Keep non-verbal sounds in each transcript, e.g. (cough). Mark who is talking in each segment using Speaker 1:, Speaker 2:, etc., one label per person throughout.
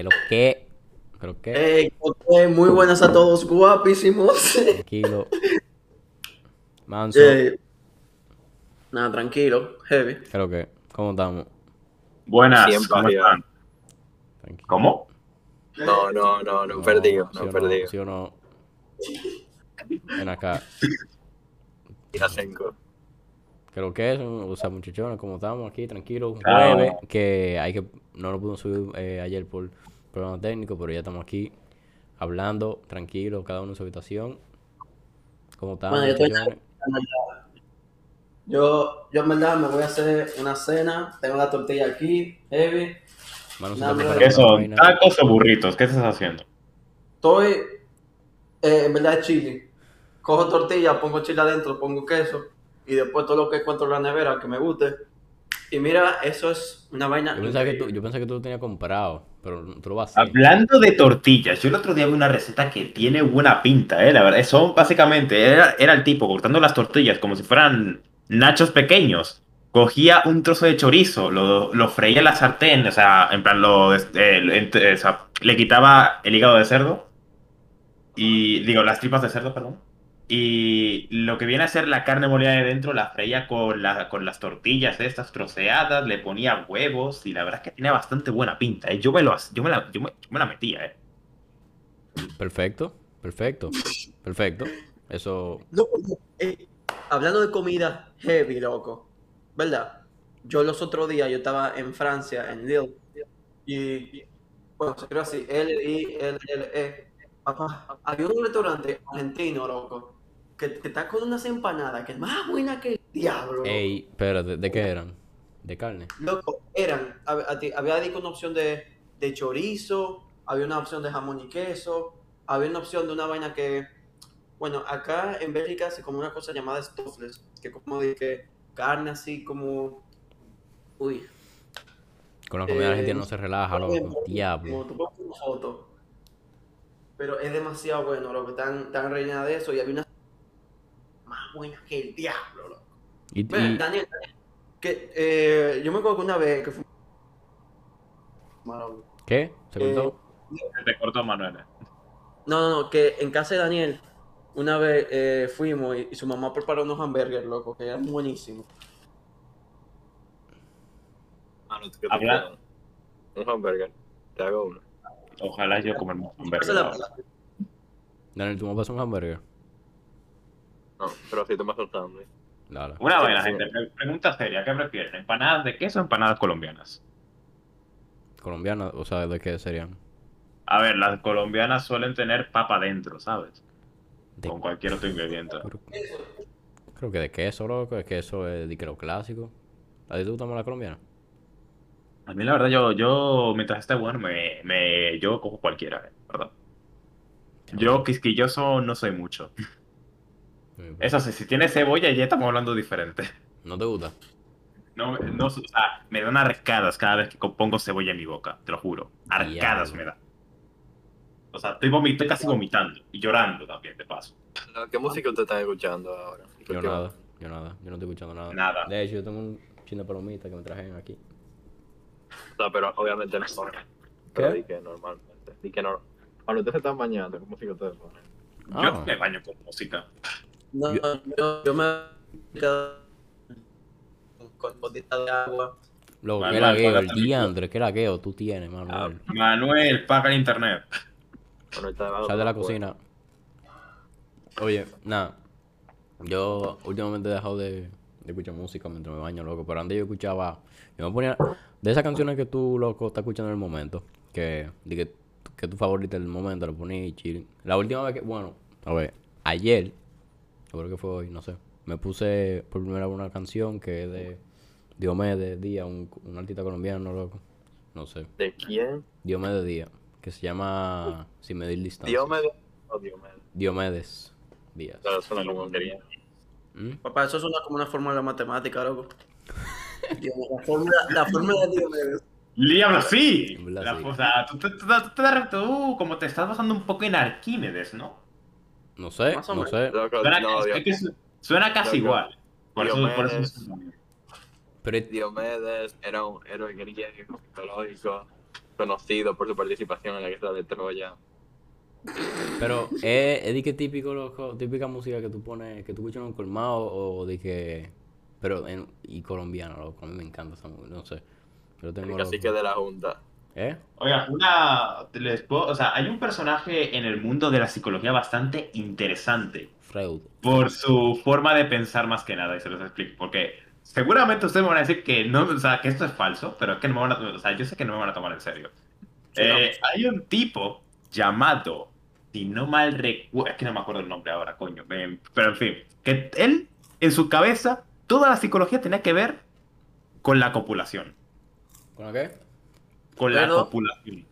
Speaker 1: Que lo que. Creo que.
Speaker 2: Hey, ok, muy buenas a todos, guapísimos.
Speaker 1: Tranquilo. (laughs) Manso.
Speaker 2: Nada, tranquilo, heavy.
Speaker 1: Creo que. ¿Cómo estamos?
Speaker 3: Buenas,
Speaker 4: Siempre
Speaker 3: ¿cómo están?
Speaker 1: Tranquilo.
Speaker 3: ¿Cómo?
Speaker 4: No, no, no, no,
Speaker 1: No,
Speaker 4: perdido,
Speaker 1: ¿sí
Speaker 4: no,
Speaker 1: o
Speaker 4: perdido.
Speaker 1: ¿Sí o no? Ven acá.
Speaker 4: Yasenko.
Speaker 1: Creo que es, o sea, muchachones, como estamos aquí, tranquilos, un
Speaker 3: Claro.
Speaker 1: jueves, que hay que, no lo pudimos subir eh, ayer por problemas técnicos, pero ya estamos aquí, hablando, tranquilos, cada uno en su habitación. ¿Cómo estamos,
Speaker 2: Bueno, yo estoy-? Yo, yo en verdad me voy a hacer una cena. Tengo la tortilla aquí, heavy. No,
Speaker 3: ¿Qué son? ¿Tacos o burritos? ¿Qué estás haciendo?
Speaker 2: Estoy, eh, en verdad, chili. Cojo tortilla, pongo chile adentro, pongo queso. Y después todo lo que encuentro en la nevera que me guste. Y mira, eso es una vaina.
Speaker 1: Yo pensaba, que tú, yo pensé que tú lo tenías comprado, pero tú lo vas a hacer.
Speaker 3: Hablando de tortillas, yo el otro día vi una receta que tiene buena pinta, ¿eh? La verdad, son básicamente, era, era el tipo cortando las tortillas como si fueran nachos pequeños. Cogía un trozo de chorizo, lo, lo freía en la sartén, o sea, en plan, lo, eh, ent- eh, o sea, le quitaba el hígado de cerdo, y digo, las tripas de cerdo, perdón. Y lo que viene a ser la carne molida de dentro la freía con, la, con las tortillas estas troceadas, le ponía huevos y la verdad es que tenía bastante buena pinta. ¿eh? Yo, me lo, yo, me la, yo, me, yo me la metía, ¿eh?
Speaker 1: Perfecto, perfecto, perfecto. Eso,
Speaker 2: eh, hablando de comida heavy, loco. ¿Verdad? Yo los otros días, yo estaba en Francia, en Lille. Y, bueno, se así, L-I-L-L-E. Papá, había un restaurante argentino, loco, que, que está con unas empanadas, que es más buena que el diablo.
Speaker 1: ey, espérate, ¿de qué eran? ¿De carne?
Speaker 2: Loco, eran, había dicho una opción de, de chorizo, había una opción de jamón y queso, había una opción de una vaina que, bueno, acá en Bélgica se come una cosa llamada stoffles, que como de que carne así como, uy,
Speaker 1: Con la comida
Speaker 2: Eh,
Speaker 1: argentina no se relaja, loco.
Speaker 2: como
Speaker 1: Diablo.
Speaker 2: tú pones una foto, pero es demasiado bueno, loco, están, están rellenas de eso y había una más buena que el diablo, loco.
Speaker 1: Y,
Speaker 2: Mira,
Speaker 1: y-
Speaker 2: Daniel, Daniel, que eh, yo me acuerdo que una vez que fue...
Speaker 1: ¿Qué? ¿Se cortó?
Speaker 3: Se te cortó Manuel. ¿eh?
Speaker 2: No, no, no, que en casa de Daniel, una vez eh, fuimos y, y su mamá preparó unos hamburgues, loco, que eran buenísimos.
Speaker 4: Mano, ¿qué te? Un hamburger. Te hago uno.
Speaker 3: Ojalá yo comer un hamburger.
Speaker 1: Daniel, ¿tú me pasas un hamburger?
Speaker 4: No, pero así te vas soltando. ¿eh?
Speaker 1: Dale.
Speaker 3: Una
Speaker 4: Sí,
Speaker 3: buena,
Speaker 4: sí.
Speaker 3: gente. Pre- Pregunta seria, ¿qué prefieren? ¿Empanadas de queso o empanadas colombianas?
Speaker 1: Colombiana, o sea, ¿de qué serían?
Speaker 3: A ver, las colombianas suelen tener papa dentro, ¿sabes?
Speaker 1: De-
Speaker 3: Con cualquier otro ingrediente.
Speaker 1: Creo, que de queso, loco. Es que eso es de creo clásico. ¿A ti te gusta más la colombiana?
Speaker 3: A mí la verdad, yo, yo mientras esté bueno, me, me, yo cojo cualquiera, ¿eh? ¿verdad? Yo quisquilloso no soy mucho. (laughs) Eso sí, si tiene cebolla ya estamos hablando diferente.
Speaker 1: ¿No te gusta?
Speaker 3: No, no, o sea, me dan arcadas cada vez que pongo cebolla en mi boca, te lo juro. Arcadas me da. O sea, estoy vomit- casi vomitando y llorando también, de paso.
Speaker 4: ¿Qué música usted está escuchando ahora?
Speaker 1: Yo nada, yo nada. Yo no estoy escuchando nada.
Speaker 3: Nada.
Speaker 1: De hecho, yo tengo un chin de palomita que me trajeron aquí.
Speaker 4: O sea, pero obviamente no. Pero
Speaker 1: ¿Qué?
Speaker 4: di que normalmente. Di que no. Cuando ustedes se están bañando, ¿qué música ustedes ponen?
Speaker 3: Yo
Speaker 1: Ah.
Speaker 3: me baño con música.
Speaker 2: No,
Speaker 1: Yo-
Speaker 2: yo, yo, me quedo con botita de agua.
Speaker 1: Loco,
Speaker 3: Manuel,
Speaker 1: qué lagueo, el
Speaker 3: el
Speaker 1: diantre, qué lagueo tú tienes, Manuel.
Speaker 3: Manuel, paga el internet.
Speaker 4: Bueno,
Speaker 1: Sal de la cocina. Oye, nada. Yo últimamente he dejado de, de escuchar música mientras me baño, loco. Pero antes yo escuchaba. Yo me ponía. De esas canciones que tú, loco, estás escuchando en el momento. Que. que, que tu favorita del momento, lo poní y chill. La última vez que. Bueno, a ver. Ayer. Yo creo que fue hoy, no sé. Me puse por primera vez una canción que es de Diomedes Díaz, un, un artista colombiano, loco. No sé.
Speaker 4: ¿De quién?
Speaker 1: Diomedes Díaz. Que se llama Sin medir distancia.
Speaker 4: Diomedes o Diomedes.
Speaker 1: Diomedes Díaz.
Speaker 4: Claro, suena como quería.
Speaker 1: ¿Mm?
Speaker 2: Papá, eso suena como una fórmula de matemática, loco. (laughs) La fórmula, la fórmula de Diomedes.
Speaker 3: ¡Diablo, sí! La-
Speaker 1: sí.
Speaker 3: O sea, tú, tú- tú- tú- tú- tú como te estás basando un poco en Arquímedes, ¿no?
Speaker 1: No sé,
Speaker 2: Más o
Speaker 1: no
Speaker 2: menos.
Speaker 1: sé.
Speaker 4: Loco,
Speaker 3: Suena,
Speaker 4: no,
Speaker 3: es
Speaker 4: Dios-
Speaker 3: que su- suena casi
Speaker 4: Loco.
Speaker 3: igual. Por eso, por eso
Speaker 4: Diomedes.
Speaker 1: Pero es-
Speaker 4: Diomedes era un héroe griego mitológico. conocido por su participación en la guerra de Troya.
Speaker 1: Pero es, es de que típico, loco, típica música que tú pones, que tú escuchas en un colmado o de que. Pero en, y colombiana, loco, a mí me encanta esa música, no sé. Pero tengo.
Speaker 4: Casi
Speaker 1: loco.
Speaker 4: que de la Junta.
Speaker 1: ¿Eh?
Speaker 3: Oiga, una. les puedo- o sea, hay un personaje en el mundo de la psicología bastante interesante.
Speaker 1: Freud.
Speaker 3: Por su forma de pensar más que nada, y se los explico. Porque seguramente ustedes me van a decir que no, o sea, que esto es falso, pero es que no me van a, o sea, yo sé que no me van a tomar en serio. Eh, hay un tipo llamado, si no mal recuerdo, es que no me acuerdo el nombre ahora, coño. eh, pero en fin, que él, en su cabeza, toda la psicología tenía que ver con la copulación.
Speaker 1: ¿Con la qué?
Speaker 3: Con la copulación.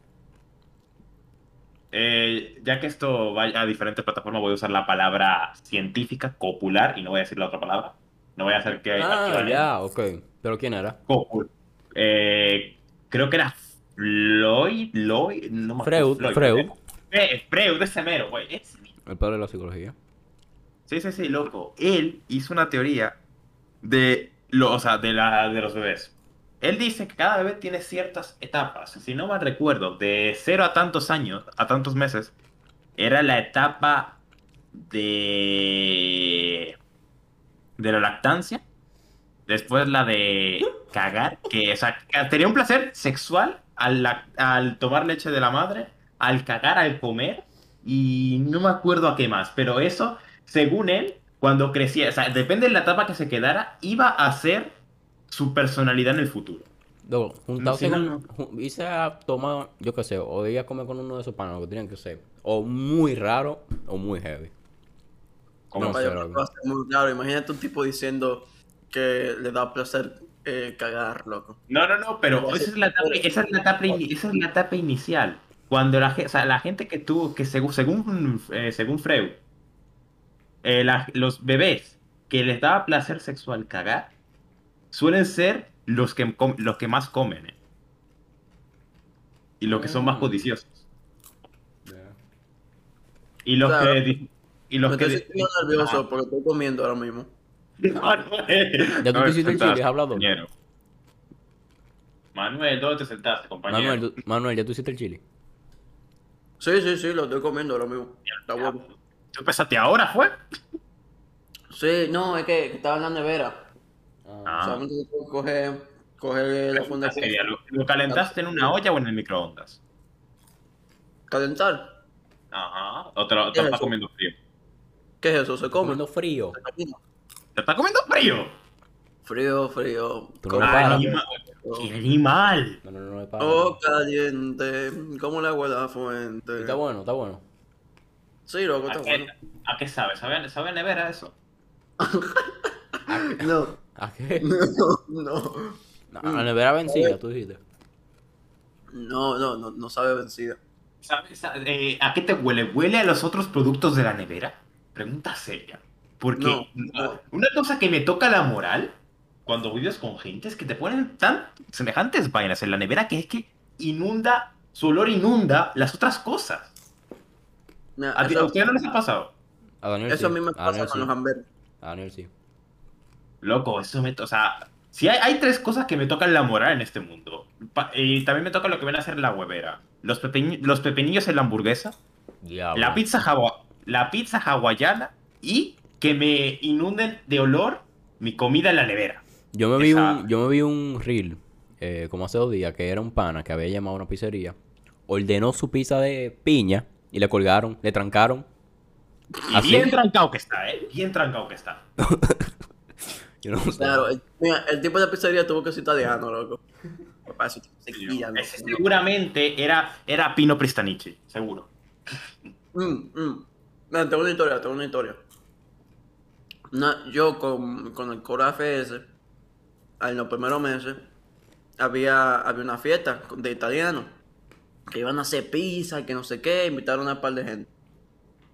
Speaker 3: Eh, ya que esto va a diferentes plataformas, voy a usar la palabra científica, copular, y no voy a decir la otra palabra. No voy a hacer que...
Speaker 1: Ah, ya, ok. ¿Pero quién era?
Speaker 3: Copul. Eh, creo que era Floyd, Lloyd, no me acuerdo.
Speaker 1: Freud, Freud.
Speaker 3: Eh, Freud, ese mero, güey. ese.
Speaker 1: El padre de la psicología.
Speaker 3: Sí, sí, sí, loco. Él hizo una teoría de, lo, o sea, de, la, de los bebés. Él dice que cada bebé tiene ciertas etapas. Si no mal recuerdo, de cero a tantos años, a tantos meses, era la etapa de de la lactancia. Después la de cagar, que o sea, tenía un placer sexual al, al tomar leche de la madre, al cagar, al comer, y no me acuerdo a qué más, pero eso, según él, cuando crecía, o sea, depende de la etapa que se quedara, iba a ser su personalidad en el futuro.
Speaker 1: Luego, juntarse
Speaker 3: si
Speaker 1: con.
Speaker 3: no, no.
Speaker 1: Irse a tomar, yo qué sé, o ir a comer con uno de esos panos, lo que tenían que ser. O muy raro o muy heavy.
Speaker 3: Como
Speaker 1: No
Speaker 2: va a ser muy claro. Imagínate un tipo diciendo que le da placer eh, cagar, loco.
Speaker 3: No, no, no, pero esa es la etapa, esa es la etapa, ini- esa es la etapa inicial. Cuando la, o sea, la gente que tuvo, que según, según, eh, según Freud, eh, la- los bebés que les daba placer sexual cagar, suelen ser los que, los que más comen. eh. Y los que son más
Speaker 1: Mm.
Speaker 3: codiciosos. Y los
Speaker 2: Claro.
Speaker 3: que... Y
Speaker 2: Me
Speaker 3: los que...
Speaker 2: estoy sintiendo nervioso porque estoy comiendo ahora mismo.
Speaker 3: Manuel, (laughs)
Speaker 1: Ya tú te hiciste el chile, has hablado.
Speaker 3: compañero. Manuel, ¿dónde te sentaste, compañero?
Speaker 1: Manuel, tú- Manuel, ya tú hiciste el chile.
Speaker 2: Sí, sí, sí, lo estoy comiendo ahora mismo. Está bueno.
Speaker 3: ¿Tú empezaste ahora, fue?
Speaker 2: Sí, no, es que, que estaba en la nevera.
Speaker 3: Ah.
Speaker 2: Solamente coger, coger la funda
Speaker 3: Pregunta seria, ¿Lo, lo calentaste en una olla o en el microondas?
Speaker 2: Calentar.
Speaker 3: Ajá. ¿O te lo, te
Speaker 2: ¿Qué
Speaker 3: lo
Speaker 2: es
Speaker 3: estás comiendo frío?
Speaker 2: ¿Qué es eso? ¿Se come?
Speaker 1: Comiendo frío.
Speaker 3: ¿Te estás comiendo frío?
Speaker 2: Frío, frío.
Speaker 1: Tú no
Speaker 2: Como
Speaker 1: le paras.
Speaker 3: Anima- ¡Qué animal!
Speaker 1: No, no, no, no, para.
Speaker 2: Oh, caliente, como el agua de la fuente.
Speaker 1: Está bueno, está bueno.
Speaker 2: Sí, loco,
Speaker 3: ¿A
Speaker 2: está
Speaker 3: qué,
Speaker 2: bueno.
Speaker 3: a qué sabe? ¿Sabe, sabe a nevera eso? (laughs)
Speaker 2: No,
Speaker 1: ¿A qué? (laughs)
Speaker 2: no, no.
Speaker 1: No, a la nevera vencida, tú dijiste.
Speaker 2: No, no, no, no sabe vencida.
Speaker 3: ¿Sabe- sabe- eh, ¿A qué te huele? ¿Huele a los otros productos de la nevera? Pregunta seria. Porque
Speaker 2: No, no.
Speaker 3: una cosa que me toca la moral cuando vives con gente es que te ponen tan semejantes vainas en la nevera que es que inunda, su olor inunda las otras cosas. ¿A, ti- a
Speaker 2: eso,
Speaker 3: ustedes no les ha pasado?
Speaker 1: A Daniel
Speaker 2: eso a
Speaker 1: sí.
Speaker 2: mí me
Speaker 1: A
Speaker 2: pasa
Speaker 1: Daniel
Speaker 2: con
Speaker 1: sí.
Speaker 2: los hamburgues.
Speaker 1: A Daniel sí.
Speaker 3: Loco, eso me... O sea, si hay, hay tres cosas que me tocan la moral en este mundo. Pa- y también me toca lo que viene a ser la huevera. Los, pepeñ- los pepinillos en la hamburguesa, la pizza, la pizza hawaiana y que me inunden de olor mi comida en la nevera.
Speaker 1: Yo me vi
Speaker 3: Esa-
Speaker 1: un, yo me vi un reel eh, como hace dos días que era un pana que había llamado a una pizzería, ordenó su pizza de piña y le colgaron, le trancaron.
Speaker 3: Y bien trancado que está, ¿eh? Bien trancado que está. (laughs)
Speaker 1: Yo no sé.
Speaker 2: Claro, el, mira, el tipo de pizzería tuvo que ser italiano, loco. Papá, eso se guía, loco.
Speaker 3: Ese seguramente era, era Pino Pristanichi, seguro.
Speaker 2: Mm, mm. Tengo una historia, tengo una historia. Una- yo con, con el coraje ese, en los primeros meses, había, había una fiesta de italianos que iban a hacer pizza, que no sé qué, invitaron a un par de gente.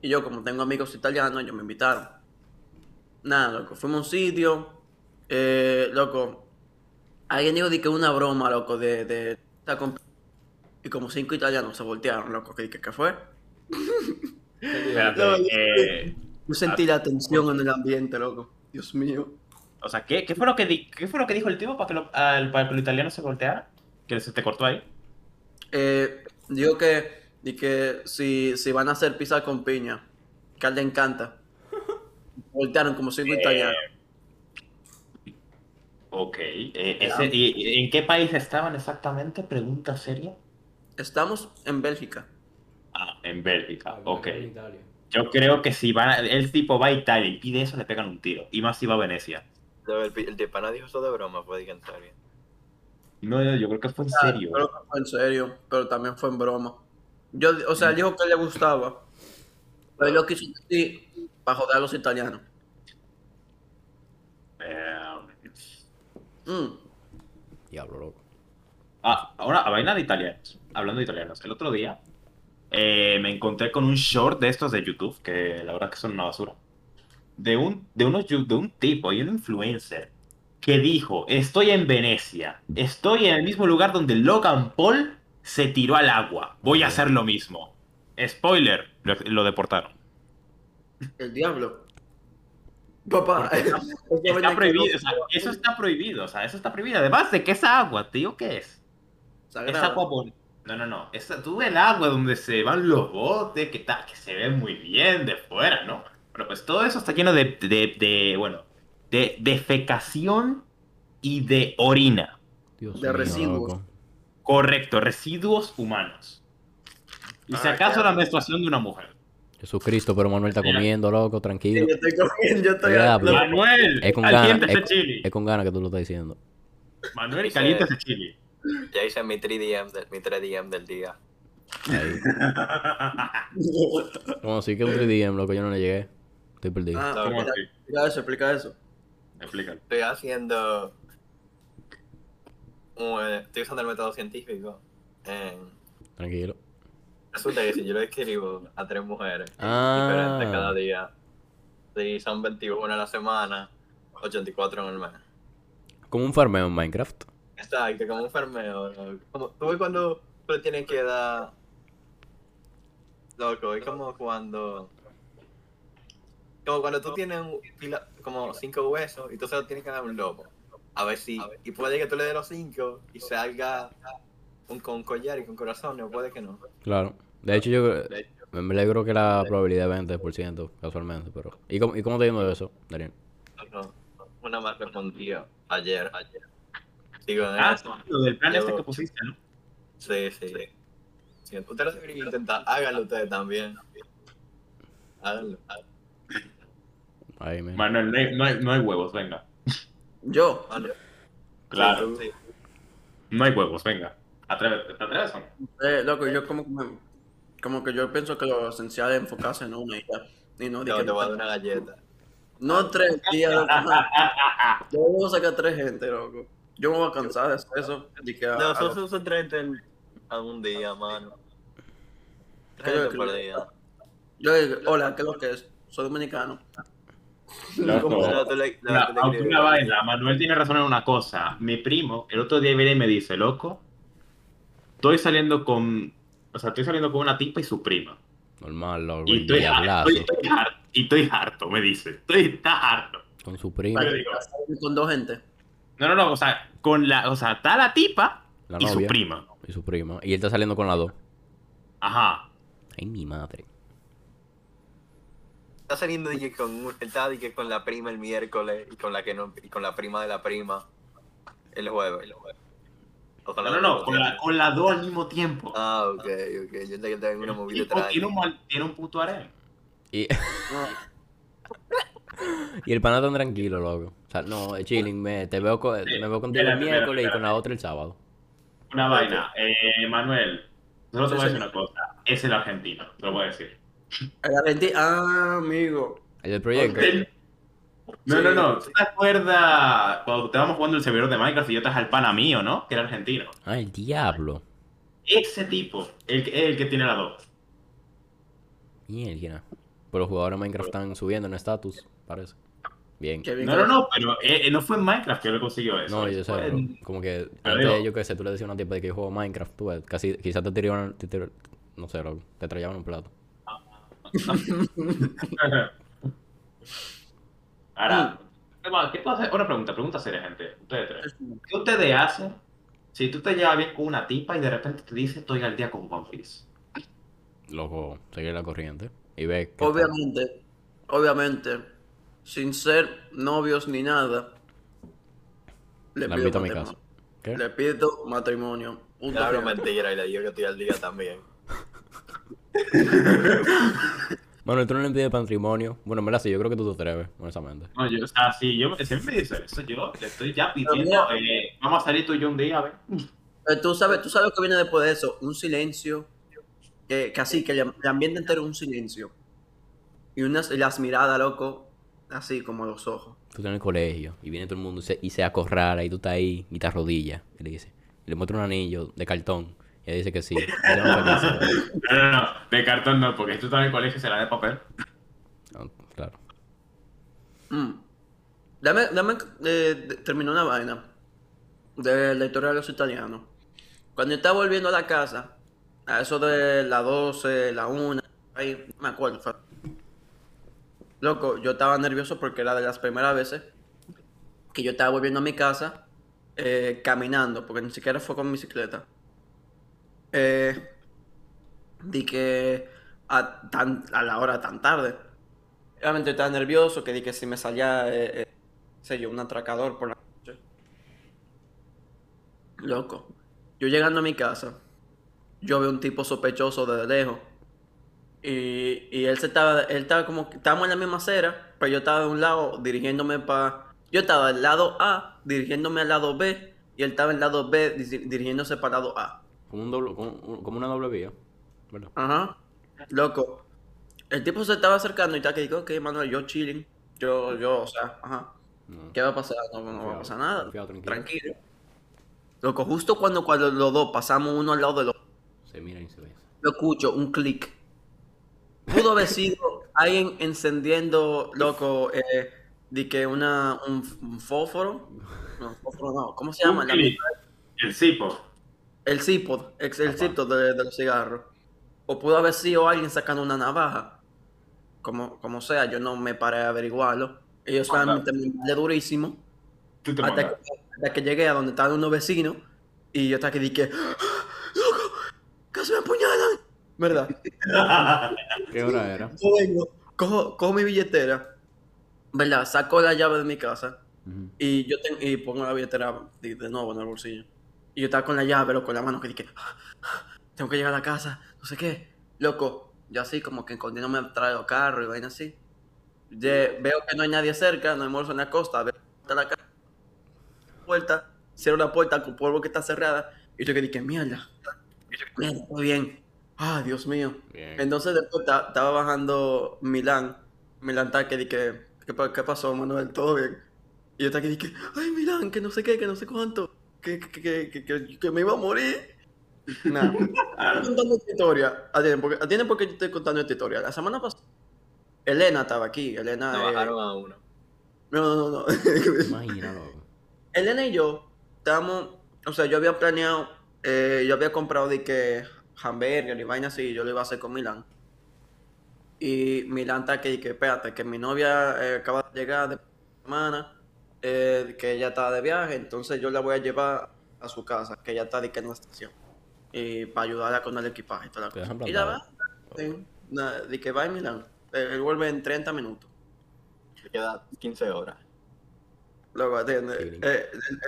Speaker 2: Y yo, como tengo amigos italianos, ellos me invitaron. Nada, loco, fuimos a un sitio, eh, loco, alguien dijo de que una broma, loco, de, de y como cinco italianos se voltearon, loco, que, que, ¿qué fue?
Speaker 3: Espérate, (laughs)
Speaker 2: No,
Speaker 3: eh,
Speaker 2: Yo sentí la tensión en el ambiente, loco. Dios mío.
Speaker 3: o sea, ¿qué, qué fue lo que di- qué fue lo que dijo el tipo para que, lo, al- para que el italiano se volteara? Que se te cortó ahí.
Speaker 2: Eh, Dijo que, y que si, si van a hacer pizza con piña, que a él le encanta. (laughs) Voltearon como cinco
Speaker 3: Eh,
Speaker 2: italianos.
Speaker 3: Ok. eh, ese- y- y ¿En qué país estaban exactamente? Pregunta seria.
Speaker 2: Estamos en Bélgica.
Speaker 3: Ah, en Bélgica. Ok. Yo creo que si va, el tipo va a Italia y pide eso, le pegan un tiro. Y más si va a Venecia.
Speaker 4: El, el de pana dijo eso de broma, fue de que en serio.
Speaker 3: No, no, yo creo que fue en serio.
Speaker 2: Creo que fue en serio, pero también fue en broma. Yo, o sea, él dijo que le gustaba. Pero él lo quiso decir para joder a los italianos.
Speaker 3: Eh,
Speaker 2: Mm.
Speaker 1: Diablo, loco.
Speaker 3: Ah, ahora, a vaina de italianos. Hablando de italianos. El otro día eh, me encontré con un short de estos de YouTube, que la verdad que son una basura. De un, de unos, de un tipo y un influencer que dijo, estoy en Venecia, estoy en el mismo lugar donde Logan Paul se tiró al agua, voy a hacer lo mismo. Spoiler, lo, lo deportaron.
Speaker 2: El diablo. Papá,
Speaker 3: Está (laughs) prohibido, o sea, eso está prohibido, o sea, eso está prohibido. Además de que esa agua, digo que es. Es
Speaker 2: Sagrado.
Speaker 3: agua bon- No, no, no. Esa, tú ves el agua donde se van los botes, que, tal, que se ve muy bien de fuera, ¿no? Bueno, pues todo eso está lleno de, de, de, bueno, de defecación y de orina.
Speaker 1: Dios
Speaker 2: De
Speaker 1: mío,
Speaker 2: residuos.
Speaker 1: loco.
Speaker 3: Correcto, residuos humanos. Y si
Speaker 2: Ah,
Speaker 3: acaso la menstruación de una mujer.
Speaker 1: Jesucristo, pero Manuel está comiendo, loco,
Speaker 2: Sí,
Speaker 1: tranquilo.
Speaker 2: yo estoy comiendo, yo estoy no,
Speaker 3: Manuel,
Speaker 1: Es con
Speaker 3: caliente ese chili.
Speaker 1: es con ganas que tú lo estás diciendo.
Speaker 3: Manuel,
Speaker 4: Sí.
Speaker 3: caliente ese chili.
Speaker 4: Ya hice mi 3DM, del, mi 3DM del día.
Speaker 1: Ahí. (laughs) Como si que un 3DM, loco, yo no le llegué. Estoy perdido.
Speaker 2: Ah,
Speaker 3: ¿Cómo
Speaker 2: explica,
Speaker 3: así?
Speaker 2: explica eso, explica eso.
Speaker 3: Explícalo.
Speaker 4: Estoy haciendo. un, estoy usando el método científico. En,
Speaker 1: Tranquilo.
Speaker 4: Resulta que si yo le escribo a tres mujeres
Speaker 1: Ah.
Speaker 4: diferentes cada día, si son 21 a la semana, 84 en el mes.
Speaker 1: Como un farmeo en Minecraft.
Speaker 4: Exacto, como un farmeo. ¿no? Como, tú ves cuando tú le tienes que dar. Loco, es como cuando. Como cuando tú tienes un pila- como cinco huesos y tú se lo tienes que dar a un lobo. A ver si. Y puede que tú le des los cinco y salga un con collar y con corazón, o puede que no.
Speaker 1: Claro. De hecho, yo me me alegro que la probabilidad es 20%, casualmente, pero... ¿Y cómo, y cómo te de eso, Daniel?
Speaker 4: No, una más respondía ayer. ayer. Digo, en
Speaker 3: Ah,
Speaker 4: eso.
Speaker 3: lo del plan este que pusiste, ¿no?
Speaker 4: Sí, sí. sí. Ustedes lo deberían intentar. Háganlo ustedes también. Háganlo.
Speaker 1: Ahí, me...
Speaker 3: Manuel, no hay, no hay- no hay huevos, venga.
Speaker 2: Yo,
Speaker 4: Ah, no.
Speaker 3: Claro.
Speaker 4: Sí,
Speaker 3: No hay huevos, venga. Atrévete, ¿te atreves o no?
Speaker 2: eh, loco, yo como como que yo pienso que lo esencial es enfocarse en una y ya. Y no,
Speaker 4: No, te voy a dar una galleta.
Speaker 2: no tres días, (laughs) loco. Yo voy a sacar tres gente, loco. Yo me voy a cansar de hacer eso. De que a-
Speaker 4: No,
Speaker 2: a-
Speaker 4: son sus 30 en algún día, mano.
Speaker 2: Creo
Speaker 4: 30
Speaker 2: que-
Speaker 4: por día.
Speaker 2: yo digo, hola, ¿qué es lo que es? Soy dominicano. (laughs)
Speaker 3: Aunque una vaina, Manuel tiene razón en una cosa. Mi primo, el otro día viene y me dice, loco, estoy saliendo con. O sea, estoy saliendo con una tipa y su prima.
Speaker 1: Normal, loco,
Speaker 3: Y estoy, harto, y estoy harto, y estoy harto, me dice. Estoy está harto.
Speaker 1: Con su prima,
Speaker 3: Yo digo,
Speaker 2: Con dos gente.
Speaker 3: no, no, no, o sea, con la, o sea, está la tipa
Speaker 1: la
Speaker 3: y su prima.
Speaker 1: y su prima. Y él está saliendo con las dos.
Speaker 3: Ajá.
Speaker 1: Ay, mi madre.
Speaker 4: Está saliendo dije, con, un- él está dije, con la prima el miércoles y con la que no, y con la prima de la prima el jueves. El jueves.
Speaker 3: No, no, no, con la, con las dos al mismo tiempo.
Speaker 4: Ah, ok, ok. Yo entendí que en una movida
Speaker 3: tipo tiene un, tiene un puto harem.
Speaker 1: Y, (laughs) (laughs) y el pana tan tranquilo, loco. O sea, no, es chilling, me, te veo co- me veo contigo el miércoles y con la otra el sábado.
Speaker 3: Una vaina. Eh, Manuel, solo te
Speaker 2: Sí,
Speaker 3: voy a
Speaker 2: sí.
Speaker 3: decir una cosa. Es el argentino, te lo voy a decir.
Speaker 2: el argentino. Ah, amigo.
Speaker 1: El del proyecto.
Speaker 3: No,
Speaker 2: Sí.
Speaker 3: no, no. ¿Tú te acuerdas cuando estábamos jugando el servidor de Minecraft y yo traje al pana mío, ¿no? Que era argentino.
Speaker 1: Ah, el diablo.
Speaker 3: Ese tipo, el, que- el que tiene la dos.
Speaker 1: Mierda. Pero los jugadores de Minecraft están subiendo en estatus, parece. Bien.
Speaker 2: Bien
Speaker 3: No,
Speaker 2: que-
Speaker 3: no, no, pero eh, eh, no fue en Minecraft que él consiguió eso.
Speaker 1: No, yo sé, pero como que antes, yo qué sé, tú le decías a una tipa de que yo juego Minecraft, tú ves, casi, quizás te tiraban, te no sé, te traían un plato. (laughs) (laughs) (laughs)
Speaker 3: Ahora, ¿qué puedo hacer? Una pregunta, pregunta seria, gente. Ustedes tres. ¿Qué ustedes hacen Si tú te llevas bien con una tipa y de repente te dice estoy al día con One Piece.
Speaker 1: Loco, seguir la corriente. Y ve que.
Speaker 2: Obviamente, obviamente, sin ser novios ni nada, le
Speaker 1: La
Speaker 2: pido
Speaker 1: invito a mi casa. ¿Qué?
Speaker 2: Le pido matrimonio. Final.
Speaker 4: mentira y le digo que estoy al día también. (laughs)
Speaker 1: Bueno, tú no le pides patrimonio. Bueno, en verdad sí, yo creo que tú te atreves, honestamente.
Speaker 3: No, yo, o sea, si yo siempre me dice eso, yo le estoy ya pidiendo, eh, vamos a salir tú y yo un día, a ver.
Speaker 2: Eh, Tú sabes, tú sabes lo que viene después de eso, un silencio, que, que así, que el, el ambiente entero es un silencio. Y, unas, y las miradas, loco, así como los ojos.
Speaker 1: Tú estás en el colegio y viene todo el mundo y se, y se acorrala y tú estás ahí y te arrodillas. Y le dice, y le muestra un anillo de cartón. Y ella dice que sí. No. (laughs)
Speaker 3: No, no, no, de cartón no, porque tú estás en el colegio y será de papel.
Speaker 1: No, claro.
Speaker 2: Mm. Dame, dame eh, terminó una vaina de la historia de los italianos. Cuando yo estaba volviendo a la casa, a eso de las 12, la 1, ahí, no me acuerdo. fue- Loco, yo estaba nervioso porque era de las primeras veces que yo estaba volviendo a mi casa eh, caminando, porque ni siquiera fue con bicicleta. Eh, di que a, tan, a la hora tan tarde. Realmente estaba nervioso, que di que si me salía, eh, eh, yo, un atracador por la noche. Loco. Yo llegando a mi casa, yo veo un tipo sospechoso desde lejos. Y, y él se estaba, él estaba como, estábamos en la misma acera, pero yo estaba de un lado dirigiéndome para, yo estaba del lado A, dirigiéndome al lado B, y él estaba en el lado B diri- dirigiéndose para el lado A.
Speaker 1: Como, un doble, como, un- como una doble vía. ¿Verdad?
Speaker 2: Ajá. Loco. El tipo se estaba acercando y tal que digo, ok, Manuel, yo chilling. Yo, yo, o sea, ajá.
Speaker 1: No.
Speaker 2: ¿Qué va a pasar? No, no va a pasar nada.
Speaker 1: confiado, tranquilo.
Speaker 2: tranquilo. Loco, justo cuando, cuando los dos pasamos uno al lado del otro,
Speaker 1: Se mira y se ve.
Speaker 2: yo escucho un clic. Pudo haber sido (laughs) alguien encendiendo, loco, eh, de que una, un, un fósforo. No, fósforo no. ¿Cómo se llama? La-.
Speaker 3: El cipo.
Speaker 2: El cipod, el cipod de, de los cigarros. O pudo haber sido alguien sacando una navaja. Como, como sea, yo no me paré a averiguarlo. Ellos solamente me de durísimo.
Speaker 3: Tú te
Speaker 2: Hasta que, hasta que llegué a donde estaban unos vecinos. Y yo hasta que dije, ¡Ah! ¡Loco! ¡Casi me apuñalan! ¿Verdad? (laughs)
Speaker 1: ¿Qué hora era?
Speaker 2: Yo vengo, cojo, cojo mi billetera. ¿Verdad? Saco la llave de mi casa. Y yo ten- y pongo la billetera de, de nuevo en el bolsillo. Y yo estaba con la llave, loco, en la mano que dije, "Ah, tengo que llegar a la casa, no sé qué. Loco, yo así como que atrás de los carros y vaina así. Veo que no hay nadie cerca, no hay morso en la costa, veo está la casa, puerta, cierro la puerta con polvo que está cerrada. Y yo que dije, mierda, mierda, muy bien. Ah, Dios mío.
Speaker 1: Bien.
Speaker 2: Entonces después ta- estaba bajando Milán. Milán está que dije, ¿qué, pa- qué pasó, Manuel? ¿Todo bien? Y yo estaba que dije, ay, Milán, que no sé qué, que no sé cuánto, que, que, que, que, me iba a morir. Nada. (laughs) Estoy contando esta historia. Atiende porque, atiende porque yo estoy contando esta historia. La semana pasada, Elena estaba aquí. Elena.
Speaker 4: No
Speaker 2: eh,
Speaker 4: bajaron a uno.
Speaker 2: no, no, no. (laughs)
Speaker 1: Imagínalo.
Speaker 2: Elena y yo estábamos, o sea, yo había planeado, eh, yo había comprado de que hamburger y vaina así, yo lo iba a hacer con Milán. Y Milán está que, que espérate, que mi novia eh, acaba de llegar de semana, eh, que ella está de viaje, entonces yo la voy a llevar a su casa, que ella está de que en la estación. Y para ayudarla con el equipaje y toda la cosa. Y la va, sí, nada, de que va en Milán. Eh, Él vuelve en 30 minutos.
Speaker 4: Le queda 15 horas.
Speaker 2: Luego, eh, él,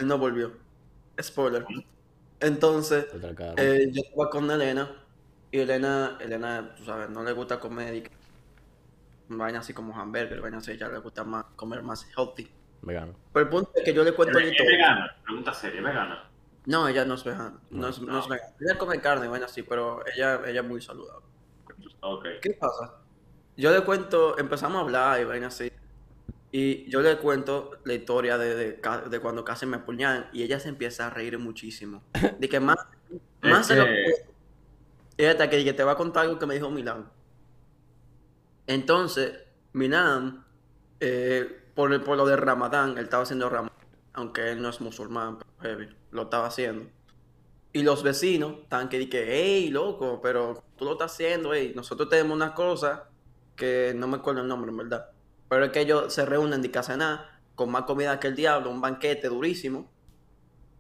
Speaker 2: él no volvió. Spoiler. Entonces, eh, yo estaba con Elena y Elena, Elena, tú sabes, no le gusta comer y vaina así como hamburger, vaina así, ella le gusta más comer más healthy.
Speaker 1: Vegano.
Speaker 2: Pero el punto es que yo le cuento la
Speaker 3: ¿Es
Speaker 2: historia.
Speaker 3: vegana? Pregunta seria, ¿es vegana?
Speaker 2: No, ella no es vegana, no es, no es vegana. Ella come carne y vaina así, pero ella, ella es muy saludable.
Speaker 3: Ok.
Speaker 2: ¿Qué pasa? Yo le cuento, empezamos a hablar y vaina así. Y yo le cuento la historia de, de, cuando casi me apuñalan y ella se empieza a reír muchísimo. De que más, más
Speaker 3: Es
Speaker 2: se lo
Speaker 3: que-
Speaker 2: Ella hasta que, que te va a contar algo que me dijo Milán. Entonces, Milán, eh, por, el- por lo de Ramadán, él estaba haciendo Ramadán, aunque él no es musulmán, pero heavy, lo estaba haciendo. Y los vecinos estaban que dije, hey, loco, pero tú lo estás haciendo, hey, nosotros tenemos una cosa que no me acuerdo el nombre, en verdad. Pero es que ellos se reúnen de nada, con más comida que el diablo, un banquete durísimo.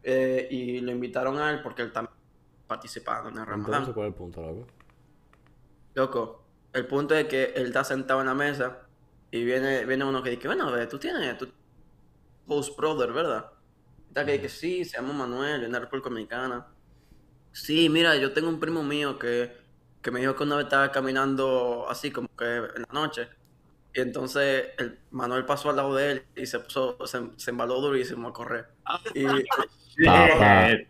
Speaker 2: eh, y lo invitaron a él porque él también participando en el
Speaker 1: Entonces,
Speaker 2: Ramadán.
Speaker 1: ¿cuál es el punto, loco?
Speaker 2: Loco, el punto es que él está sentado en la mesa y viene, viene uno que dice, bueno, tú tienes tu host brother, ¿verdad? Está que dice, sí, se llama Manuel, viene de República Dominicana. Sí, mira, yo tengo un primo mío que, que me dijo que una vez estaba caminando así como que en la noche. Y entonces el Manuel pasó al lado de él y se puso, se, se embaló durísimo a correr. Y. (laughs) (laughs)
Speaker 3: Shit.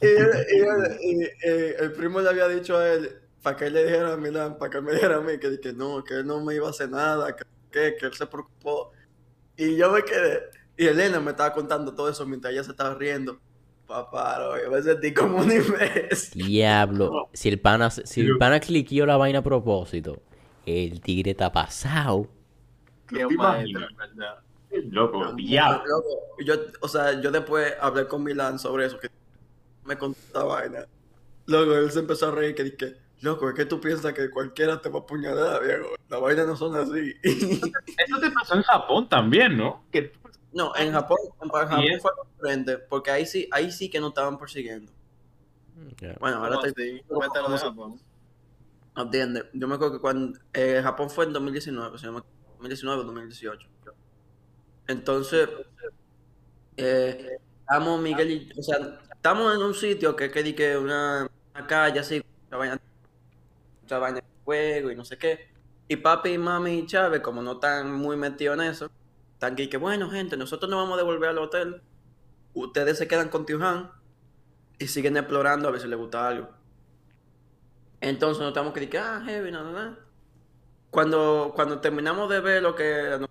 Speaker 2: y, él- y él- y, eh, el primo le había dicho a él, para que él le dijera a Milán, para que él me dijera a mí, que, que no, que él no me iba a hacer nada, que, que, que él se preocupó. Y yo me quedé. Y Elena me estaba contando todo eso mientras ella se estaba riendo. Papá, no, yo me sentí como un imbécil.
Speaker 1: Diablo. Si el pana, si el pana cliqueó la vaina a propósito, el tigre está pasado.
Speaker 4: Qué
Speaker 3: ¿Te
Speaker 4: un maestro, verdad.
Speaker 3: Loco, diablo.
Speaker 2: Loco, Yo, o sea, yo después hablé con Milán sobre eso, que me contó esta vaina. Luego él se empezó a reír, que dije, loco, es que tú piensas que cualquiera te va a apuñalar, viejo. Las vainas no son así. (laughs)
Speaker 3: Eso te pasó en Japón también, ¿no? Que
Speaker 2: No, en Japón, en Japón fue diferente, porque ahí sí, ahí sí que no estaban persiguiendo. Bueno, ahora
Speaker 4: ¿Cómo
Speaker 2: te
Speaker 4: así? Cuéntalo de Japón.
Speaker 2: entiende. Yo me acuerdo que cuando eh, Japón fue en 2019, se llama 2019 o 2018. Entonces, eh, estamos Miguel y, o sea, estamos en un sitio que que di que una, una calle así, mucha vaina, de juego y no sé qué. Y papi mami y Chávez, como no están muy metidos en eso, están aquí que bueno, gente, nosotros nos vamos a devolver al hotel. Ustedes se quedan con Tijuana y siguen explorando a ver si les gusta algo. Entonces notamos que dije, ah, heavy, nada, nada. Cuando, cuando terminamos de ver lo que un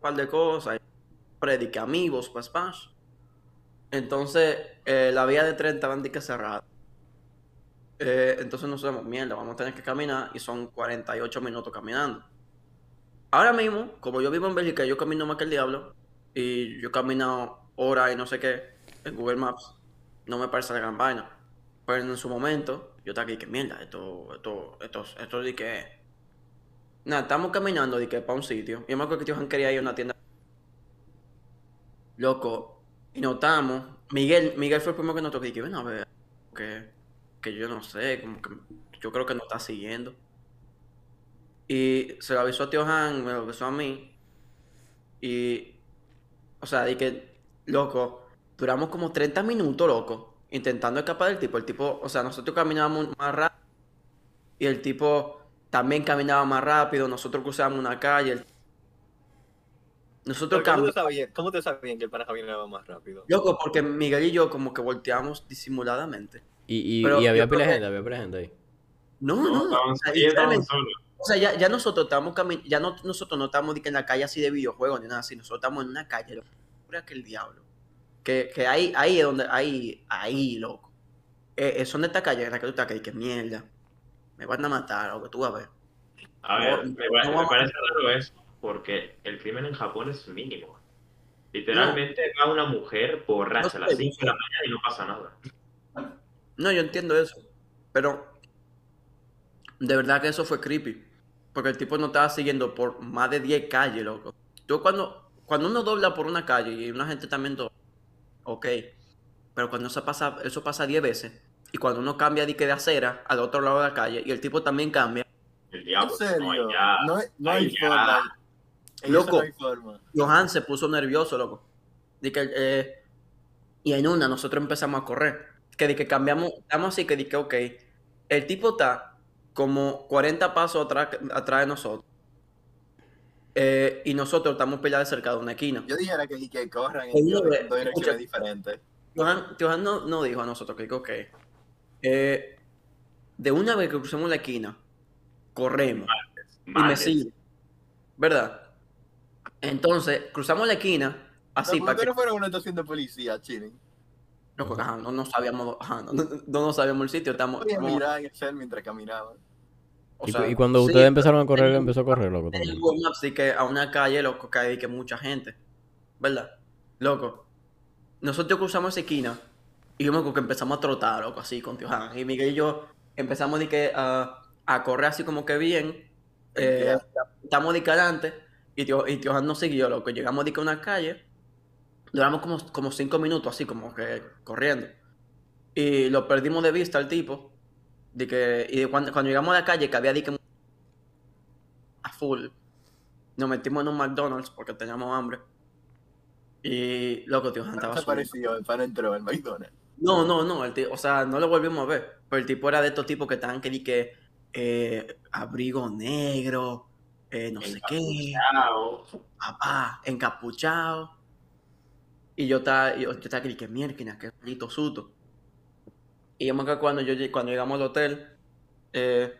Speaker 2: par de cosas, predique amigos, pas pas. Entonces, eh, la vía de tren estaba en cerrada. Eh, entonces nos decimos, mierda, vamos a tener que caminar y son 48 minutos caminando. Ahora mismo, como yo vivo en Bélgica, yo camino más que el diablo y yo he caminado horas y no sé qué en Google Maps, no me parece la gran vaina. Pero en su momento, yo estaba aquí que mierda, esto, esto, esto, esto de que. Nada, estamos caminando de que para un sitio. Yo me acuerdo que Johan quería ir a una tienda. Loco, y notamos. Miguel, Miguel fue el primero que notó que dije, ven a ver, que, que yo no sé, como que yo creo que no está siguiendo. Y se lo avisó a Tío Han, me lo avisó a mí. Y, o sea, de que, loco, duramos como 30 minutos, loco, intentando escapar del tipo. El tipo, o sea, nosotros caminábamos más rápido y el tipo también caminaba más rápido. Nosotros cruzábamos una calle. el- Nosotros
Speaker 4: ¿Cómo te cómo te sabían que el pana caminaba más rápido?
Speaker 2: Loco, porque Miguel y yo como que volteamos disimuladamente.
Speaker 1: Y, y,
Speaker 2: Pero
Speaker 1: y había pila de gente, había pila de gente ahí.
Speaker 2: No,
Speaker 3: no,
Speaker 2: no.
Speaker 3: estaban,
Speaker 2: o sea,
Speaker 3: ellos estaban
Speaker 2: literalmente,
Speaker 3: solos.
Speaker 2: o sea, ya, ya nosotros estamos ya no, nosotros no estamos en la calle así de videojuegos ni nada así, nosotros estamos en una calle, loco, pura que el diablo. Que, que ahí, ahí es donde, ahí, ahí, loco. Eh, eh, son de esta calle en la que tú estás, que, que mierda. Me van a matar, o que tú vas a ver.
Speaker 3: A ver,
Speaker 2: No,
Speaker 3: me,
Speaker 2: no
Speaker 3: parece raro eso, porque el crimen en Japón es mínimo. Literalmente va una mujer borracha a las
Speaker 2: sé,
Speaker 3: 5 de la mañana y no pasa nada.
Speaker 2: No, yo entiendo eso. Pero de verdad que eso fue creepy. Porque el tipo no estaba siguiendo por más de 10 calles, loco. Yo cuando, cuando uno dobla por una calle y una gente también dobla, ok. Pero cuando eso pasa, eso pasa 10 veces. Y cuando uno cambia de, que de acera al otro lado de la calle y el tipo también cambia.
Speaker 3: El
Speaker 4: ¿En
Speaker 3: diablo,
Speaker 4: serio?
Speaker 3: no, ya.
Speaker 4: No, hay- no
Speaker 3: Ay,
Speaker 4: hay
Speaker 3: ya.
Speaker 4: forma. En
Speaker 2: Loco.
Speaker 4: eso no hay forma.
Speaker 2: Johan se puso nervioso, loco. De que, eh, y en una nosotros empezamos a correr. Que de que cambiamos, estamos así que de que, ok, el tipo está como 40 pasos atrás, atrás de nosotros. Eh, y nosotros estamos peleados cerca de una esquina.
Speaker 4: Yo dijera que, que corran en dos direcciones diferentes.
Speaker 2: Johan, Johan no, no dijo a nosotros que, ok, eh, de una vez que crucemos la esquina, corremos. Y me sigue. ¿Verdad? Entonces, cruzamos la esquina, así,
Speaker 4: no,
Speaker 2: para
Speaker 4: ¿por qué
Speaker 2: que
Speaker 4: no fueron una estación de policía, chilling?
Speaker 2: Loco, ajá, no, no sabíamos, ajá, no, no, no sabíamos el sitio, estamos,
Speaker 4: mirar en Excel mientras caminaban.
Speaker 2: o
Speaker 1: Y,
Speaker 2: sea,
Speaker 1: cu- y cuando
Speaker 2: sí,
Speaker 1: ustedes empezaron a correr, empezó a correr, loco,
Speaker 2: En el. Google Maps sí que a una calle, loco, que hay que mucha gente, ¿verdad? Loco, nosotros cruzamos esa esquina y yo me acuerdo que empezamos a trotar, loco, así con Tiohan, y Miguel y yo empezamos de que a, a correr así como que bien, eh, estamos de que adelante, y Tio, y Tiohan nos siguió, loco, llegamos de que a una calle Duramos como, como cinco minutos así, como que corriendo. Y lo perdimos de vista al tipo. De que, y de cuando, cuando llegamos a la calle, que había de que a full. Nos metimos en un McDonald's porque teníamos hambre. Y loco, tío, estaba
Speaker 4: Se
Speaker 2: solo.
Speaker 4: pareció, el pan entró en McDonald's.
Speaker 2: No, no, no, el tío, o sea, no lo volvimos a ver. Pero el tipo era de estos tipos que estaban que di que eh, abrigo negro, eh, no sé qué, papá, encapuchado. Y yo estaba, yo, yo estaba que di que mierda, que maldito susto. Y yo me acuerdo cuando, yo, cuando llegamos al hotel, eh,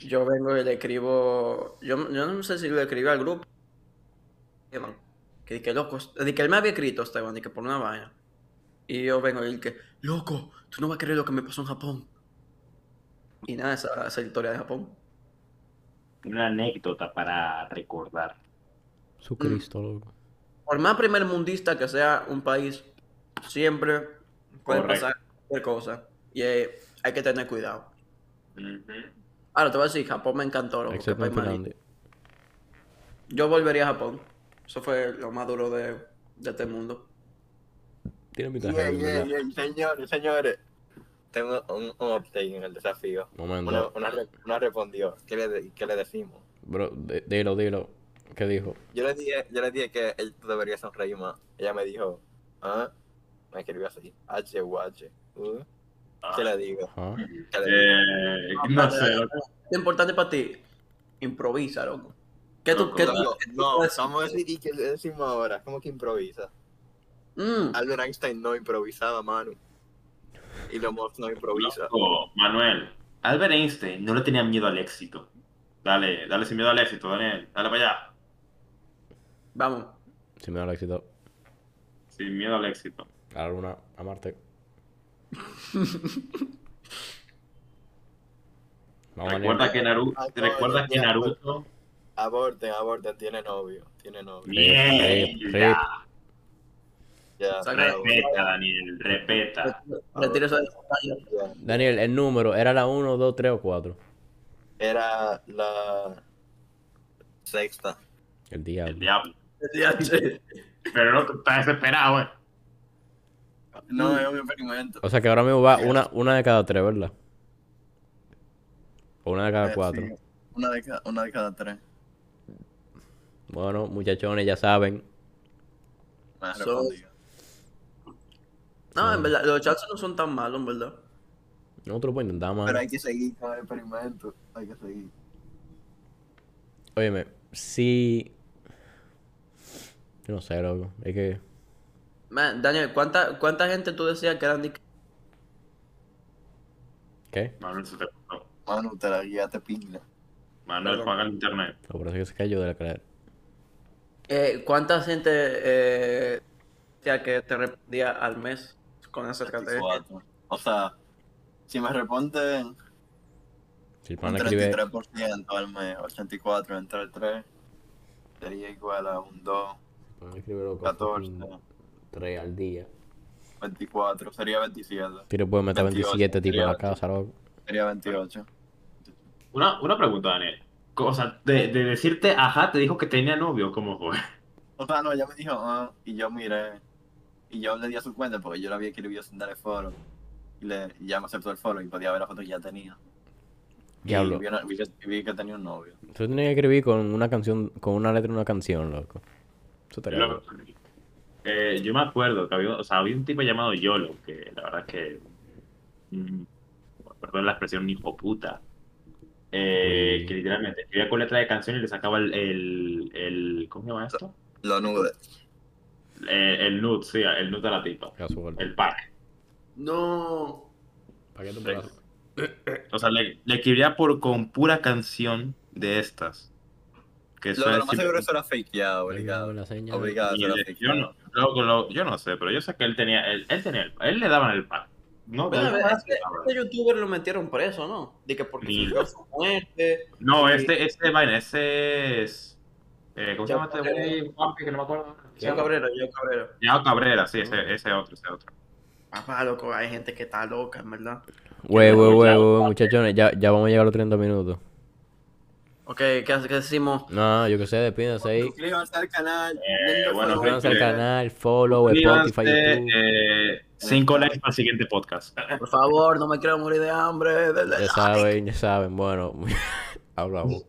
Speaker 2: yo vengo y le escribo, yo, yo no sé si le escribí al grupo, Esteban, que di que loco, de que él me había escrito, Esteban, de que por una vaina. Y yo vengo y que, loco, tú no vas a creer lo que me pasó en Japón. Y nada, esa, esa es la historia de Japón.
Speaker 3: Una anécdota para recordar.
Speaker 1: Su Cristo, loco.
Speaker 2: Por más primer mundista que sea un país, siempre puede
Speaker 3: Correcto.
Speaker 2: pasar cualquier cosa. Y eh, hay que tener cuidado. Ahora te voy a decir, Japón me encantó. loco,
Speaker 1: Excepto en Finlandia.
Speaker 2: Yo volvería a Japón. Eso fue lo más duro de, de este mundo.
Speaker 1: Tiene mi
Speaker 4: Yeah,
Speaker 1: tarjeta,
Speaker 4: yeah,
Speaker 1: ¿verdad?
Speaker 4: yeah, señores, señores. Tengo un, un update en el desafío.
Speaker 1: Momento.
Speaker 4: Una, una, re- una respondió. ¿Qué le, qué le decimos?
Speaker 1: Bro, di- dilo, dilo. ¿Qué dijo?
Speaker 4: Yo le dije, yo le dije que él debería sonreír más. Ella me dijo, ¿ah? Me escribió así, H U H. Uh, ¿Qué le digo?
Speaker 1: Ajá.
Speaker 4: ¿Qué le digo?
Speaker 3: Eh, no sé.
Speaker 2: importante para ti, improvisa, loco. ¿Qué tú,
Speaker 3: Loco,
Speaker 2: qué tú-
Speaker 4: No,
Speaker 2: qué tú
Speaker 4: no, vamos a decir ¿y qué le decimos ahora. ¿Cómo que improvisa?
Speaker 2: Mm,
Speaker 4: Albert Einstein no improvisaba, Manu. Y lo no improvisa.
Speaker 3: Loco, Manuel, Albert Einstein no le tenía miedo al éxito. Dale, dale sin miedo al éxito, Daniel. Dale para allá.
Speaker 2: Vamos.
Speaker 1: Si me da el éxito.
Speaker 3: Sin miedo al éxito.
Speaker 1: A la luna, a Marte. (laughs) Vamos a
Speaker 3: Recuerda que Naruto,
Speaker 4: no,
Speaker 3: recuerda que Naruto.
Speaker 4: Aborten, aborten, tiene novio. Tiene novio.
Speaker 3: Bien.
Speaker 1: rip,
Speaker 3: ya.
Speaker 4: Ya,
Speaker 3: Respeta, Daniel, respeta.
Speaker 2: Eso.
Speaker 1: Daniel, el número, ¿era la 1, 2, 3 o 4?
Speaker 4: Era la sexta.
Speaker 1: El
Speaker 3: El
Speaker 1: diablo.
Speaker 3: Pero no, tú estás desesperado, eh.
Speaker 4: No, es un experimento.
Speaker 1: O sea que ahora mismo va una, una de cada tres, ¿verdad? O una de cada
Speaker 4: Eh,
Speaker 1: cuatro.
Speaker 4: sí, Una de cada, una de cada tres.
Speaker 1: Bueno, muchachones, ya saben.
Speaker 2: So-. No, en verdad, los chances no son tan malos, en verdad.
Speaker 1: Nosotros pues intentamos.
Speaker 4: Pero hay que seguir con el experimento. Hay que seguir.
Speaker 1: Óyeme, si. Yo no sé, loco. Es que.
Speaker 2: Man, Daniel, ¿cuánta, ¿cuánta gente tú decías que eran de
Speaker 1: ¿Qué?
Speaker 3: Manuel se te cortó.
Speaker 4: Manu, te la guiaste pingla.
Speaker 3: Manuel,
Speaker 2: Perdón.
Speaker 3: paga el internet.
Speaker 1: Lo por eso que se cayó de la cadera.
Speaker 2: eh, ¿Cuánta gente eh, decía que te respondía al mes con esa estrategia?
Speaker 4: 24. O sea, si me responden
Speaker 1: Si el
Speaker 4: un
Speaker 1: pan escribe.
Speaker 4: 33% al mes, 84 entre el 3, sería igual a un 2,
Speaker 1: Escribe loco.
Speaker 4: 14,
Speaker 1: 3 al día.
Speaker 4: 24, sería 27,
Speaker 1: Tú le puedes meter
Speaker 4: 28,
Speaker 1: 27 tipos en la
Speaker 4: 28.
Speaker 1: casa, loco.
Speaker 4: sería 28.
Speaker 3: Una, una pregunta, Daniel. O sea, de, de decirte, ajá, te dijo que tenía novio, ¿cómo fue?
Speaker 4: O sea, no, ella me dijo, ah, y yo miré, y yo le di a su cuenta porque yo la había escribido sin darle follow. Y, le, y ya me aceptó el follow y podía ver la foto que ya tenía.
Speaker 1: Diablo.
Speaker 4: Y vi, una- vi que, vi que tenía un novio.
Speaker 1: Tú tienes que escribir con una canción, con una letra de una canción, loco. Eso estaría
Speaker 3: eh, yo me acuerdo que había, o sea, había un tipo llamado Yolo, que la verdad es que. mm, perdón la expresión, hijo puta. Eh,
Speaker 1: Uy.
Speaker 3: que literalmente escribía con letra de canción y le sacaba el. el, el- ¿Cómo se llama esto?
Speaker 4: Lo nude.
Speaker 3: Eh, el nude, sí, el nude a la tipa.
Speaker 1: Casual.
Speaker 3: El pack.
Speaker 2: No.
Speaker 1: ¿Para qué te pegas?
Speaker 3: O sea, le, le escribía por, con pura canción de estas. Que
Speaker 4: Lo,
Speaker 3: eso
Speaker 4: lo más seguro eso era fakeado, obligado.
Speaker 1: La señal.
Speaker 4: Obligado, era
Speaker 3: Yo no, loco, lo- yo no sé, pero yo sé que él tenía, él, él tenía, el- él le daban el pack. No,
Speaker 2: Bueno,
Speaker 3: no,
Speaker 2: este, este youtuber lo metieron preso, ¿no? De que porque
Speaker 3: Ni-
Speaker 2: sufrió su muerte.
Speaker 3: no,
Speaker 2: Sí.
Speaker 3: este, este vaina, ese es, eh, ¿cómo se llama este que no me acuerdo.
Speaker 2: Yo Cabrera, yo Cabrera.
Speaker 3: Yao Cabrera, sí, ese, ese otro, ese otro.
Speaker 2: Papá, loco, hay gente que está loca, en verdad.
Speaker 1: Güey, güey, güey,
Speaker 3: Ya,
Speaker 1: güey, muchachones, ya, ya vamos a llegar a los 30 minutos.
Speaker 2: Ok, ¿qué, qué decimos?
Speaker 1: No, yo que sé, despídense ahí.
Speaker 4: Suscríbanse al canal.
Speaker 3: Eh, bueno.
Speaker 1: Suscríbanse al canal, follow, Spotify, YouTube.
Speaker 3: eh, cinco likes para el siguiente podcast.
Speaker 2: Por favor, no me quiero morir de hambre.
Speaker 1: Ya
Speaker 2: like.
Speaker 1: saben, ya saben. Bueno, (laughs) hablamos.